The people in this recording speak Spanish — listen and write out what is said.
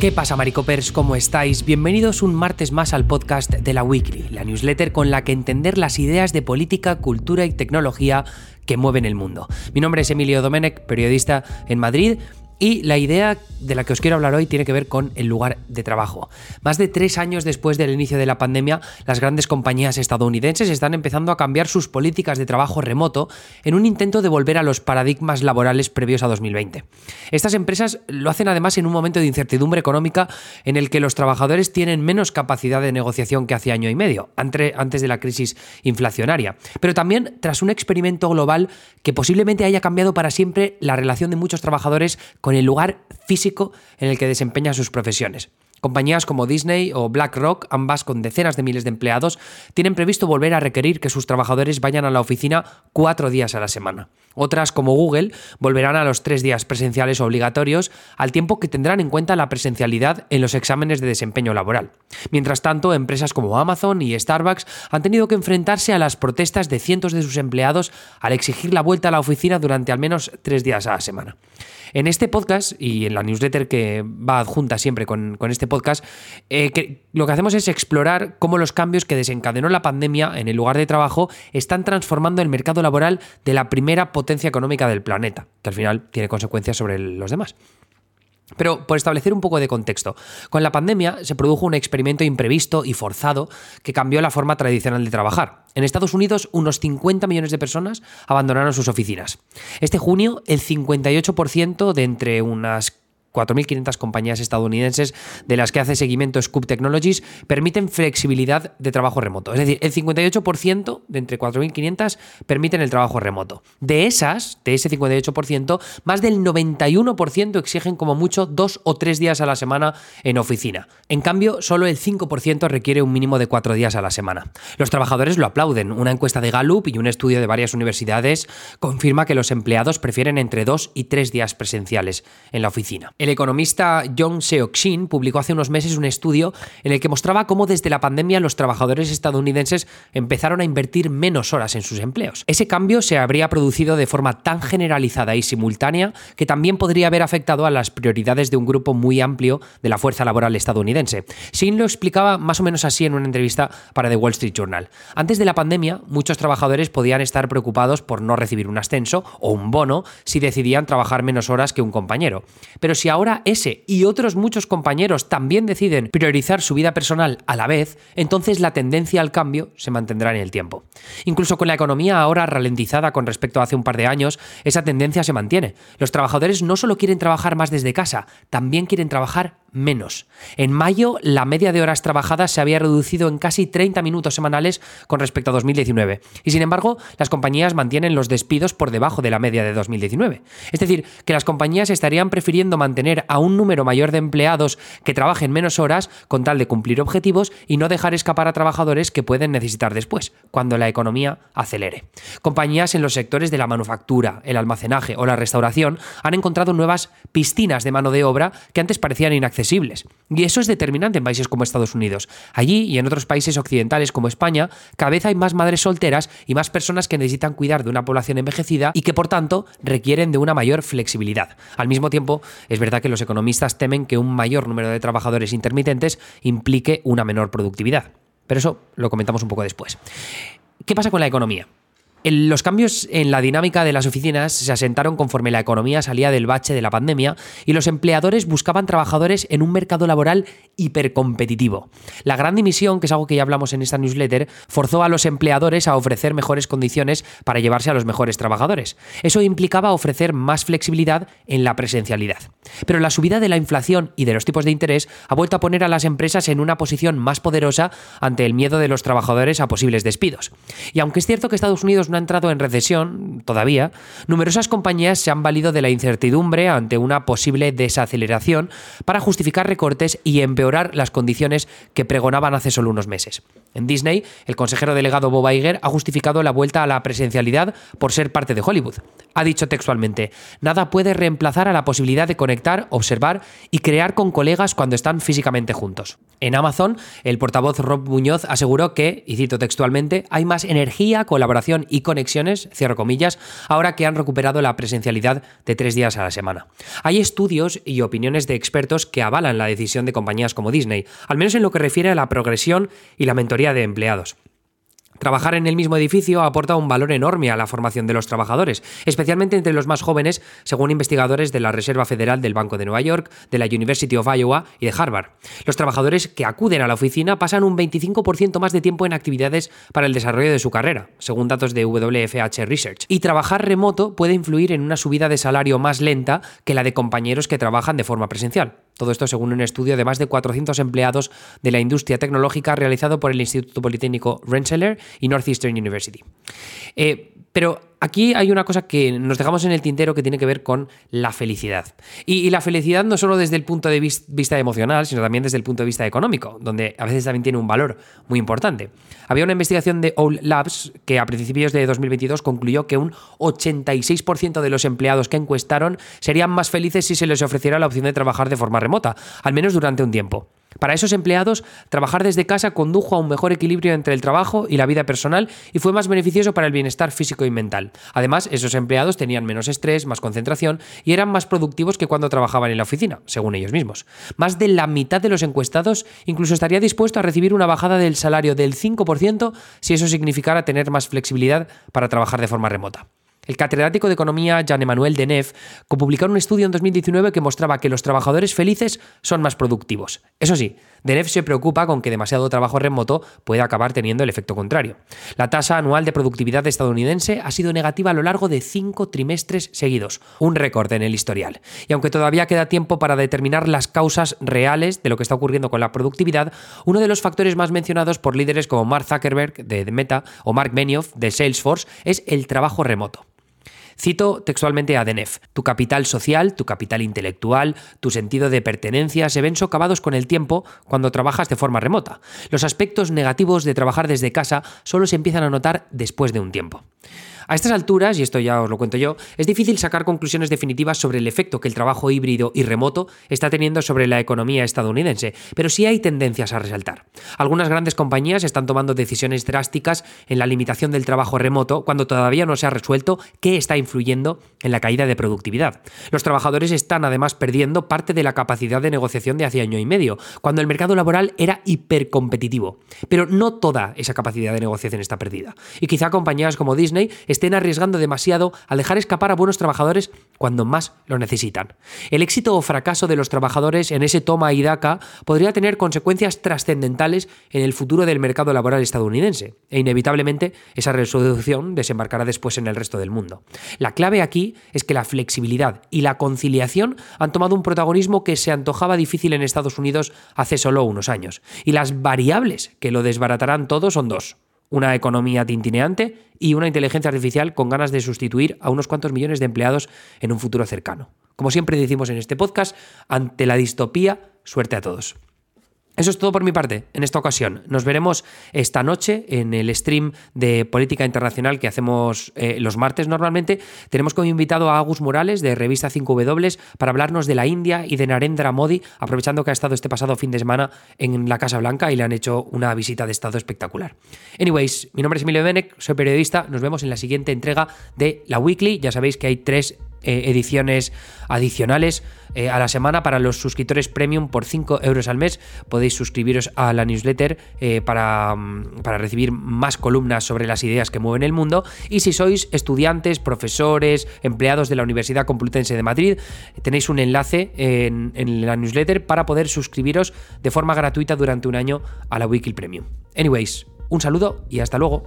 ¿Qué pasa, Maricopers? ¿Cómo estáis? Bienvenidos un martes más al podcast de la Weekly, la newsletter con la que entender las ideas de política, cultura y tecnología que mueven el mundo. Mi nombre es Emilio Domenech, periodista en Madrid y la idea de la que os quiero hablar hoy tiene que ver con el lugar de trabajo. Más de tres años después del inicio de la pandemia, las grandes compañías estadounidenses están empezando a cambiar sus políticas de trabajo remoto en un intento de volver a los paradigmas laborales previos a 2020. Estas empresas lo hacen además en un momento de incertidumbre económica en el que los trabajadores tienen menos capacidad de negociación que hace año y medio, antes de la crisis inflacionaria, pero también tras un experimento global que posiblemente haya cambiado para siempre la relación de muchos trabajadores con el lugar físico en el que desempeñan sus profesiones. Compañías como Disney o BlackRock, ambas con decenas de miles de empleados, tienen previsto volver a requerir que sus trabajadores vayan a la oficina cuatro días a la semana. Otras, como Google, volverán a los tres días presenciales obligatorios, al tiempo que tendrán en cuenta la presencialidad en los exámenes de desempeño laboral. Mientras tanto, empresas como Amazon y Starbucks han tenido que enfrentarse a las protestas de cientos de sus empleados al exigir la vuelta a la oficina durante al menos tres días a la semana. En este podcast y en la newsletter que va adjunta siempre con, este podcast, eh, lo que hacemos es explorar cómo los cambios que desencadenó la pandemia en el lugar de trabajo están transformando el mercado laboral de la primera potencia económica del planeta, que al final tiene consecuencias sobre los demás. Pero por establecer un poco de contexto, con la pandemia se produjo un experimento imprevisto y forzado que cambió la forma tradicional de trabajar. En Estados Unidos, unos 50 millones de personas abandonaron sus oficinas. Este junio, el 58% de entre unas 4.500 compañías estadounidenses de las que hace seguimiento Scoop Technologies permiten flexibilidad de trabajo remoto. Es decir, el 58% de entre 4.500 permiten el trabajo remoto. De esas, de ese 58%, más del 91% exigen como mucho dos o tres días a la semana en oficina. En cambio, solo el 5% requiere un mínimo de cuatro días a la semana. Los trabajadores lo aplauden. Una encuesta de Gallup y un estudio de varias universidades confirma que los empleados prefieren entre dos y tres días presenciales en la oficina. Economista John Seok-Shin publicó hace unos meses un estudio en el que mostraba cómo desde la pandemia los trabajadores estadounidenses empezaron a invertir menos horas en sus empleos. Ese cambio se habría producido de forma tan generalizada y simultánea que también podría haber afectado a las prioridades de un grupo muy amplio de la fuerza laboral estadounidense. Shin lo explicaba más o menos así en una entrevista para The Wall Street Journal. Antes de la pandemia, muchos trabajadores podían estar preocupados por no recibir un ascenso o un bono si decidían trabajar menos horas que un compañero. Pero si ahora ese y otros muchos compañeros también deciden priorizar su vida personal a la vez, entonces la tendencia al cambio se mantendrá en el tiempo. Incluso con la economía ahora ralentizada con respecto a hace un par de años, esa tendencia se mantiene. Los trabajadores no solo quieren trabajar más desde casa, también quieren trabajar menos. En mayo, la media de horas trabajadas se había reducido en casi 30 minutos semanales con respecto a 2019. Y sin embargo, las compañías mantienen los despidos por debajo de la media de 2019. Es decir, que las compañías estarían prefiriendo mantener a un número mayor de empleados que trabajen menos horas con tal de cumplir objetivos y no dejar escapar a trabajadores que pueden necesitar después, cuando la economía acelere. Compañías en los sectores de la manufactura, el almacenaje o la restauración han encontrado nuevas piscinas de mano de obra que antes parecían inaccesibles y eso es determinante en países como Estados Unidos. Allí y en otros países occidentales como España, cada vez hay más madres solteras y más personas que necesitan cuidar de una población envejecida y que por tanto requieren de una mayor flexibilidad. Al mismo tiempo, es verdad que los economistas temen que un mayor número de trabajadores intermitentes implique una menor productividad. Pero eso lo comentamos un poco después. ¿Qué pasa con la economía? Los cambios en la dinámica de las oficinas se asentaron conforme la economía salía del bache de la pandemia y los empleadores buscaban trabajadores en un mercado laboral hipercompetitivo. La gran dimisión, que es algo que ya hablamos en esta newsletter, forzó a los empleadores a ofrecer mejores condiciones para llevarse a los mejores trabajadores. Eso implicaba ofrecer más flexibilidad en la presencialidad. Pero la subida de la inflación y de los tipos de interés ha vuelto a poner a las empresas en una posición más poderosa ante el miedo de los trabajadores a posibles despidos. Y aunque es cierto que Estados Unidos no ha entrado en recesión todavía, numerosas compañías se han valido de la incertidumbre ante una posible desaceleración para justificar recortes y empeorar las condiciones que pregonaban hace solo unos meses. En Disney, el consejero delegado Bob Iger ha justificado la vuelta a la presencialidad por ser parte de Hollywood. Ha dicho textualmente, nada puede reemplazar a la posibilidad de conectar, observar y crear con colegas cuando están físicamente juntos. En Amazon, el portavoz Rob Muñoz aseguró que, y cito textualmente, hay más energía, colaboración y conexiones, comillas, ahora que han recuperado la presencialidad de tres días a la semana. Hay estudios y opiniones de expertos que avalan la decisión de compañías como Disney, al menos en lo que refiere a la progresión y la mentoría de empleados. Trabajar en el mismo edificio aporta un valor enorme a la formación de los trabajadores, especialmente entre los más jóvenes, según investigadores de la Reserva Federal del Banco de Nueva York, de la University of Iowa y de Harvard. Los trabajadores que acuden a la oficina pasan un 25% más de tiempo en actividades para el desarrollo de su carrera, según datos de WFH Research. Y trabajar remoto puede influir en una subida de salario más lenta que la de compañeros que trabajan de forma presencial. Todo esto según un estudio de más de 400 empleados de la industria tecnológica realizado por el Instituto Politécnico Rensselaer y Northeastern University. Eh, pero aquí hay una cosa que nos dejamos en el tintero que tiene que ver con la felicidad. Y, la felicidad no solo desde el punto de vista emocional, sino también desde el punto de vista económico, donde a veces también tiene un valor muy importante. Había una investigación de Owl Labs que a principios de 2022 concluyó que un 86% de los empleados que encuestaron serían más felices si se les ofreciera la opción de trabajar de forma remota, al menos durante un tiempo. Para esos empleados, trabajar desde casa condujo a un mejor equilibrio entre el trabajo y la vida personal y fue más beneficioso para el bienestar físico y mental. Además, esos empleados tenían menos estrés, más concentración y eran más productivos que cuando trabajaban en la oficina, según ellos mismos. Más de la mitad de los encuestados incluso estaría dispuesto a recibir una bajada del salario del 5% si eso significara tener más flexibilidad para trabajar de forma remota. El catedrático de Economía Jean-Emmanuel Deneuve publicó un estudio en 2019 que mostraba que los trabajadores felices son más productivos. Eso sí, Deneuve se preocupa con que demasiado trabajo remoto pueda acabar teniendo el efecto contrario. La tasa anual de productividad estadounidense ha sido negativa a lo largo de cinco trimestres seguidos, un récord en el historial. Y aunque todavía queda tiempo para determinar las causas reales de lo que está ocurriendo con la productividad, uno de los factores más mencionados por líderes como Mark Zuckerberg de Meta o Mark Benioff de Salesforce es el trabajo remoto. Cito textualmente a Denef, tu capital social, tu capital intelectual, tu sentido de pertenencia se ven socavados con el tiempo cuando trabajas de forma remota. Los aspectos negativos de trabajar desde casa solo se empiezan a notar después de un tiempo. A estas alturas, y esto ya os lo cuento yo, es difícil sacar conclusiones definitivas sobre el efecto que el trabajo híbrido y remoto está teniendo sobre la economía estadounidense, pero sí hay tendencias a resaltar. Algunas grandes compañías están tomando decisiones drásticas en la limitación del trabajo remoto cuando todavía no se ha resuelto qué está influyendo en la caída de productividad. Los trabajadores están además perdiendo parte de la capacidad de negociación de hace año y medio, cuando el mercado laboral era hipercompetitivo. Pero no toda esa capacidad de negociación está perdida. Y quizá compañías como Disney estén arriesgando demasiado al dejar escapar a buenos trabajadores cuando más lo necesitan. El éxito o fracaso de los trabajadores en ese toma y daca podría tener consecuencias trascendentales en el futuro del mercado laboral estadounidense, e inevitablemente esa resolución desembarcará después en el resto del mundo. La clave aquí es que la flexibilidad y la conciliación han tomado un protagonismo que se antojaba difícil en Estados Unidos hace solo unos años, y las variables que lo desbaratarán todo son dos una economía tintineante y una inteligencia artificial con ganas de sustituir a unos cuantos millones de empleados en un futuro cercano. Como siempre decimos en este podcast, ante la distopía, suerte a todos. Eso es todo por mi parte en esta ocasión. Nos veremos esta noche en el stream de política internacional que hacemos eh, los martes normalmente. Tenemos como invitado a Agus Morales de Revista 5W para hablarnos de la India y de Narendra Modi, aprovechando que ha estado este pasado fin de semana en la Casa Blanca y le han hecho una visita de estado espectacular. Anyways, mi nombre es Emilio Benek, soy periodista. Nos vemos en la siguiente entrega de la Weekly. Ya sabéis que hay tres eh, ediciones adicionales eh, a la semana para los suscriptores premium por 5 euros al mes. Podéis suscribiros a la newsletter eh, para, mm, para, recibir más columnas sobre las ideas que mueven el mundo. Y si sois estudiantes, profesores, empleados de la Universidad Complutense de Madrid, tenéis un enlace en, en la newsletter para poder suscribiros de forma gratuita durante un año a la Weekly Premium. Anyways, un saludo y hasta luego.